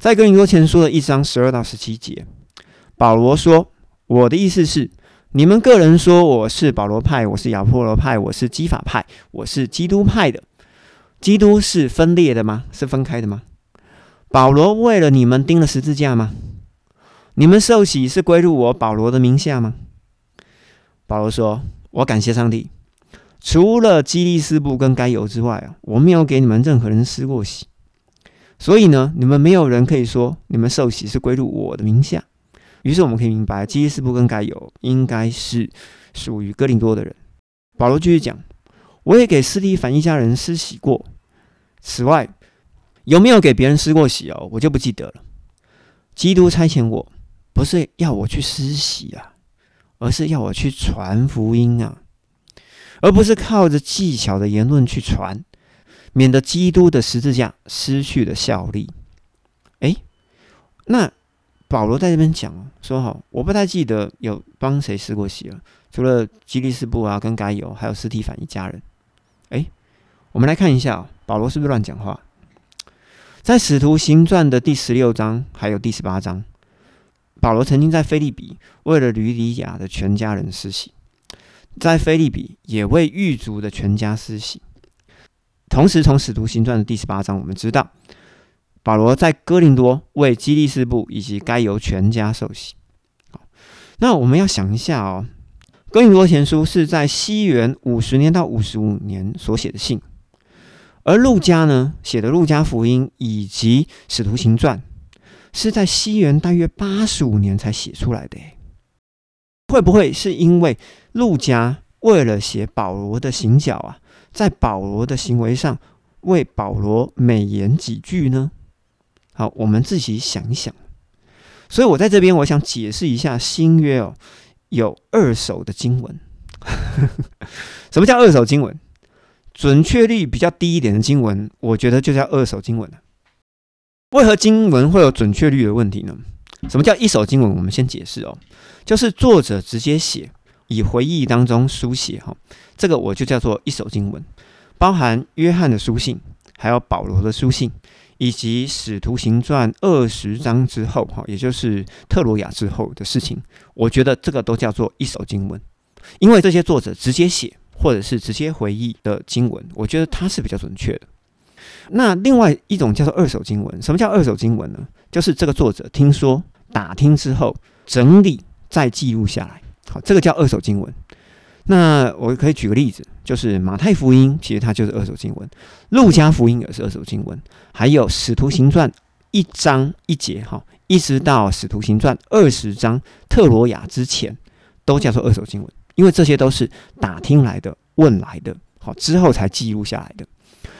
在哥林多前书的一章十二到十七节，保罗说：“我的意思是，你们个人说我是保罗派，我是亚波罗派，我是基法派，我是基督派的。基督是分裂的吗？是分开的吗？保罗为了你们钉了十字架吗？你们受洗是归入我保罗的名下吗？”保罗说：“我感谢上帝。”除了基利斯布跟该犹之外啊，我没有给你们任何人施过洗，所以呢，你们没有人可以说你们受洗是归入我的名下。于是我们可以明白，基利斯布跟该有应该是属于哥林多的人。保罗继续讲：“我也给斯蒂凡一家人施洗过。此外，有没有给别人施过洗哦？我就不记得了。基督差遣我，不是要我去施洗啊，而是要我去传福音啊。”而不是靠着技巧的言论去传，免得基督的十字架失去了效力。诶，那保罗在这边讲说：“哈，我不太记得有帮谁施过洗了，除了基利斯布啊、跟该有，还有斯提凡一家人。”诶，我们来看一下，保罗是不是乱讲话？在使徒行传的第十六章还有第十八章，保罗曾经在菲利比为了吕底亚的全家人施洗。在菲利比也为狱卒的全家施洗。同时，从使徒行传的第十八章，我们知道保罗在哥林多为基利斯布以及该由全家受洗。好，那我们要想一下哦，哥林多前书是在西元五十年到五十五年所写的信，而路加呢写的路加福音以及使徒行传是在西元大约八十五年才写出来的。会不会是因为路加为了写保罗的行脚啊，在保罗的行为上为保罗美言几句呢？好，我们自己想一想。所以我在这边，我想解释一下新约哦，有二手的经文。什么叫二手经文？准确率比较低一点的经文，我觉得就叫二手经文。为何经文会有准确率的问题呢？什么叫一手经文？我们先解释哦。就是作者直接写，以回忆当中书写哈，这个我就叫做一手经文，包含约翰的书信，还有保罗的书信，以及使徒行传二十章之后哈，也就是特罗亚之后的事情，我觉得这个都叫做一手经文，因为这些作者直接写或者是直接回忆的经文，我觉得它是比较准确的。那另外一种叫做二手经文，什么叫二手经文呢？就是这个作者听说、打听之后整理。再记录下来，好，这个叫二手经文。那我可以举个例子，就是马太福音，其实它就是二手经文；路加福音也是二手经文；还有使徒行传一章一节，哈，一直到使徒行传二十章特罗亚之前，都叫做二手经文，因为这些都是打听来的、问来的，好之后才记录下来的。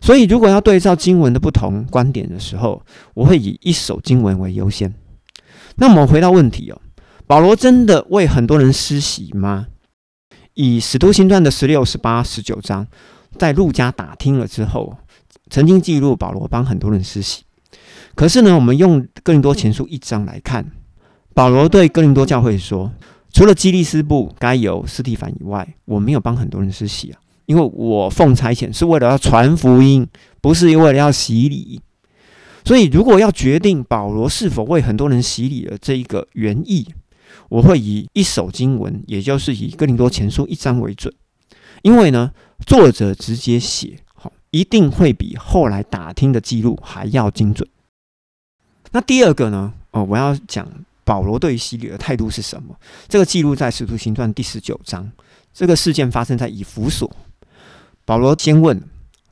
所以，如果要对照经文的不同观点的时候，我会以一手经文为优先。那我们回到问题哦。保罗真的为很多人施洗吗？以使徒行传的十六、十八、十九章，在路加打听了之后，曾经记录保罗帮很多人施洗。可是呢，我们用哥林多前书一章来看，保罗对哥林多教会说：“除了基利斯布、该由、斯蒂凡以外，我没有帮很多人施洗啊，因为我奉差遣是为了要传福音，不是为了要洗礼。所以，如果要决定保罗是否为很多人洗礼的这一个原意。”我会以一首经文，也就是以哥林多前书一章为准，因为呢，作者直接写，好，一定会比后来打听的记录还要精准。那第二个呢，哦，我要讲保罗对洗礼的态度是什么？这个记录在使徒行传第十九章，这个事件发生在以弗所。保罗先问：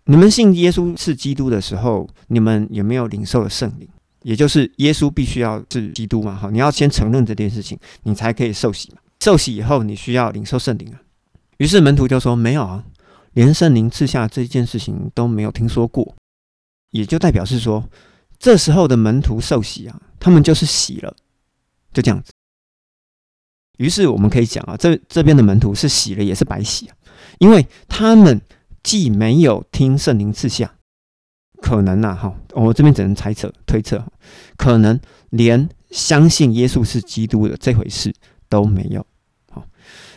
你们信耶稣是基督的时候，你们有没有领受了圣灵？也就是耶稣必须要是基督嘛，哈，你要先承认这件事情，你才可以受洗嘛。受洗以后，你需要领受圣灵啊。于是门徒就说：“没有啊，连圣灵赐下这件事情都没有听说过。”也就代表是说，这时候的门徒受洗啊，他们就是洗了，就这样子。于是我们可以讲啊，这这边的门徒是洗了也是白洗啊，因为他们既没有听圣灵赐下。可能呐，哈，我这边只能猜测、推测，可能连相信耶稣是基督的这回事都没有。好，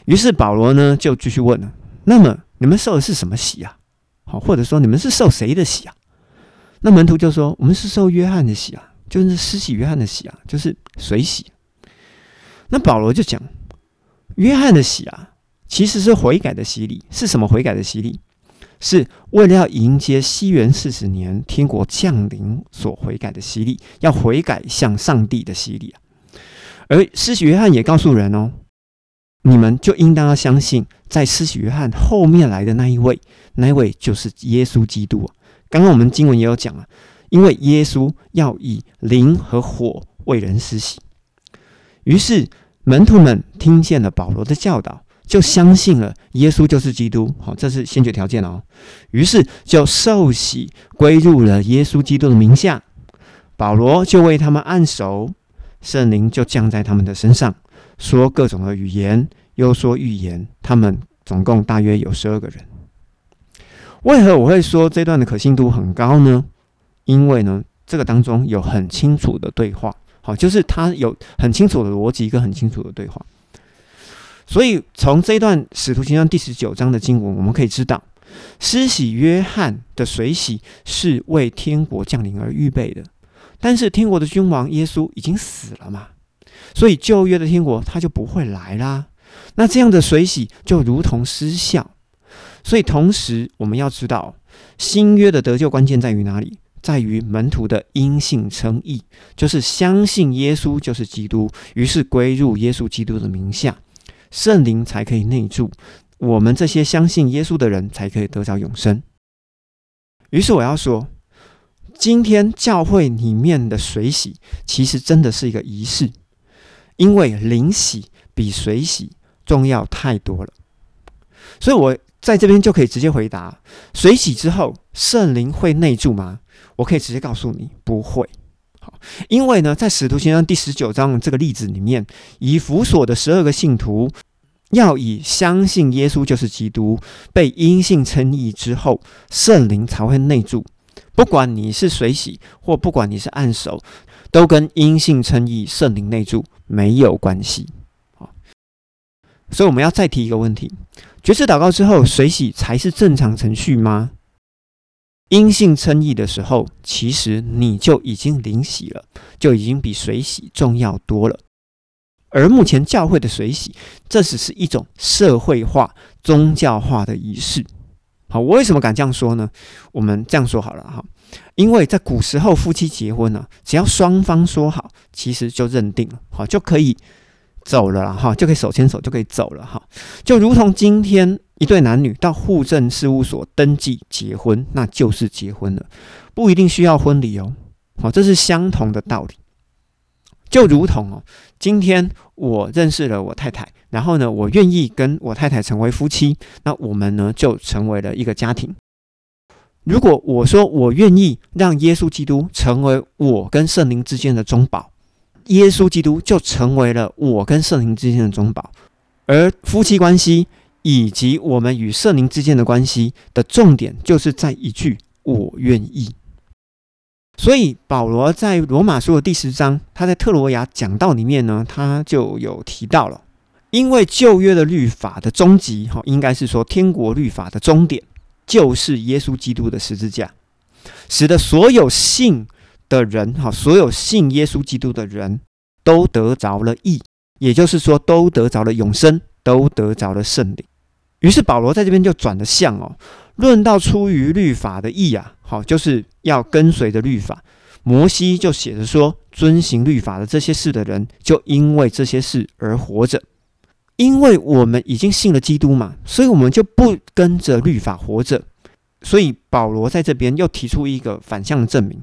于是保罗呢就继续问了：那么你们受的是什么洗啊？好，或者说你们是受谁的洗啊？那门徒就说：我们是受约翰的洗啊，就是施洗约翰的洗啊，就是水洗。那保罗就讲，约翰的洗啊，其实是悔改的洗礼。是什么悔改的洗礼？是为了要迎接西元四十年天国降临所悔改的洗礼，要悔改向上帝的洗礼啊。而施洗约翰也告诉人哦，你们就应当要相信，在施洗约翰后面来的那一位，那一位就是耶稣基督。刚刚我们经文也有讲啊，因为耶稣要以灵和火为人施洗，于是门徒们听见了保罗的教导。就相信了耶稣就是基督，好，这是先决条件哦。于是就受洗归入了耶稣基督的名下。保罗就为他们按手，圣灵就降在他们的身上，说各种的语言，又说预言。他们总共大约有十二个人。为何我会说这段的可信度很高呢？因为呢，这个当中有很清楚的对话，好，就是他有很清楚的逻辑跟很清楚的对话。所以，从这一段使徒行传第十九章的经文，我们可以知道，施洗约翰的水洗是为天国降临而预备的。但是，天国的君王耶稣已经死了嘛，所以旧约的天国他就不会来啦。那这样的水洗就如同失效。所以，同时我们要知道，新约的得救关键在于哪里？在于门徒的因信称义，就是相信耶稣就是基督，于是归入耶稣基督的名下。圣灵才可以内住，我们这些相信耶稣的人才可以得着永生。于是我要说，今天教会里面的水洗其实真的是一个仪式，因为灵洗比水洗重要太多了。所以我在这边就可以直接回答：水洗之后，圣灵会内住吗？我可以直接告诉你，不会。因为呢，在使徒行传第十九章这个例子里面，以弗所的十二个信徒要以相信耶稣就是基督，被阴性称义之后，圣灵才会内住。不管你是水洗，或不管你是按手，都跟阴性称义、圣灵内住没有关系。好，所以我们要再提一个问题：决志祷告之后，水洗才是正常程序吗？因信称义的时候，其实你就已经灵洗了，就已经比水洗重要多了。而目前教会的水洗，这只是一种社会化、宗教化的仪式。好，我为什么敢这样说呢？我们这样说好了哈，因为在古时候夫妻结婚呢，只要双方说好，其实就认定了，好就可以走了啦，哈，就可以手牵手就可以走了哈，就如同今天。一对男女到户政事务所登记结婚，那就是结婚了，不一定需要婚礼哦。好，这是相同的道理。就如同哦，今天我认识了我太太，然后呢，我愿意跟我太太成为夫妻，那我们呢就成为了一个家庭。如果我说我愿意让耶稣基督成为我跟圣灵之间的中保，耶稣基督就成为了我跟圣灵之间的中保，而夫妻关系。以及我们与圣灵之间的关系的重点，就是在一句“我愿意”。所以保罗在罗马书的第十章，他在特罗亚讲道里面呢，他就有提到了，因为旧约的律法的终极，哈，应该是说天国律法的终点，就是耶稣基督的十字架，使得所有信的人，哈，所有信耶稣基督的人都得着了义，也就是说，都得着了永生，都得着了圣灵。于是保罗在这边就转了向哦，论到出于律法的义啊，好，就是要跟随着律法。摩西就写着说，遵行律法的这些事的人，就因为这些事而活着。因为我们已经信了基督嘛，所以我们就不跟着律法活着。所以保罗在这边又提出一个反向的证明。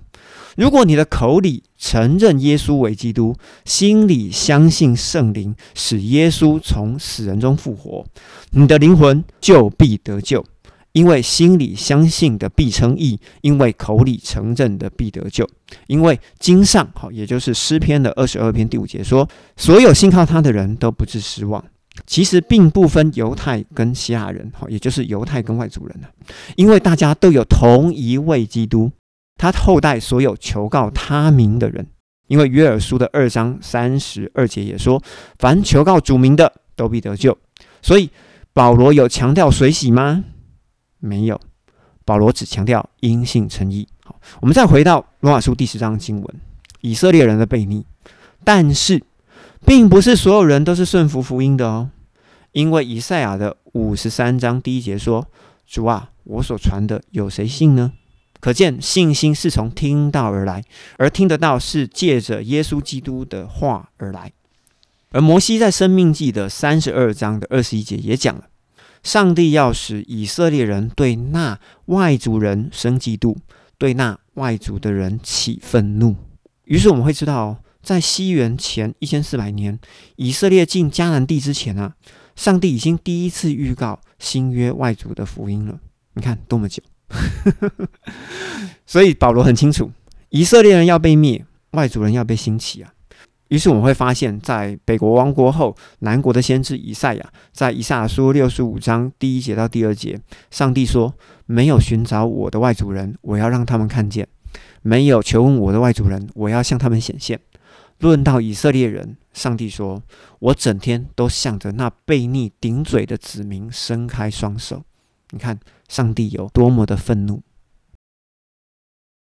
如果你的口里承认耶稣为基督，心里相信圣灵使耶稣从死人中复活，你的灵魂就必得救。因为心里相信的必称义，因为口里承认的必得救。因为经上好，也就是诗篇的二十二篇第五节说：所有信靠他的人都不致失望。其实并不分犹太跟希腊人，好，也就是犹太跟外族人因为大家都有同一位基督。他后代所有求告他名的人，因为约珥书的二章三十二节也说，凡求告主名的都必得救。所以保罗有强调水洗吗？没有，保罗只强调因信称义。好，我们再回到罗马书第十章经文，以色列人的悖逆。但是，并不是所有人都是顺服福音的哦，因为以赛亚的五十三章第一节说：“主啊，我所传的有谁信呢？”可见信心是从听到而来，而听得到是借着耶稣基督的话而来。而摩西在《生命记》的三十二章的二十一节也讲了，上帝要使以色列人对那外族人生嫉妒，对那外族的人起愤怒。于是我们会知道。在西元前一千四百年，以色列进迦南地之前啊，上帝已经第一次预告新约外族的福音了。你看多么久，所以保罗很清楚，以色列人要被灭，外族人要被兴起啊。于是我们会发现，在北国亡国后，南国的先知以赛亚在以赛亚书六十五章第一节到第二节，上帝说：“没有寻找我的外族人，我要让他们看见；没有求问我的外族人，我要向他们显现。”论到以色列人，上帝说：“我整天都向着那悖逆顶嘴的子民伸开双手。”你看，上帝有多么的愤怒。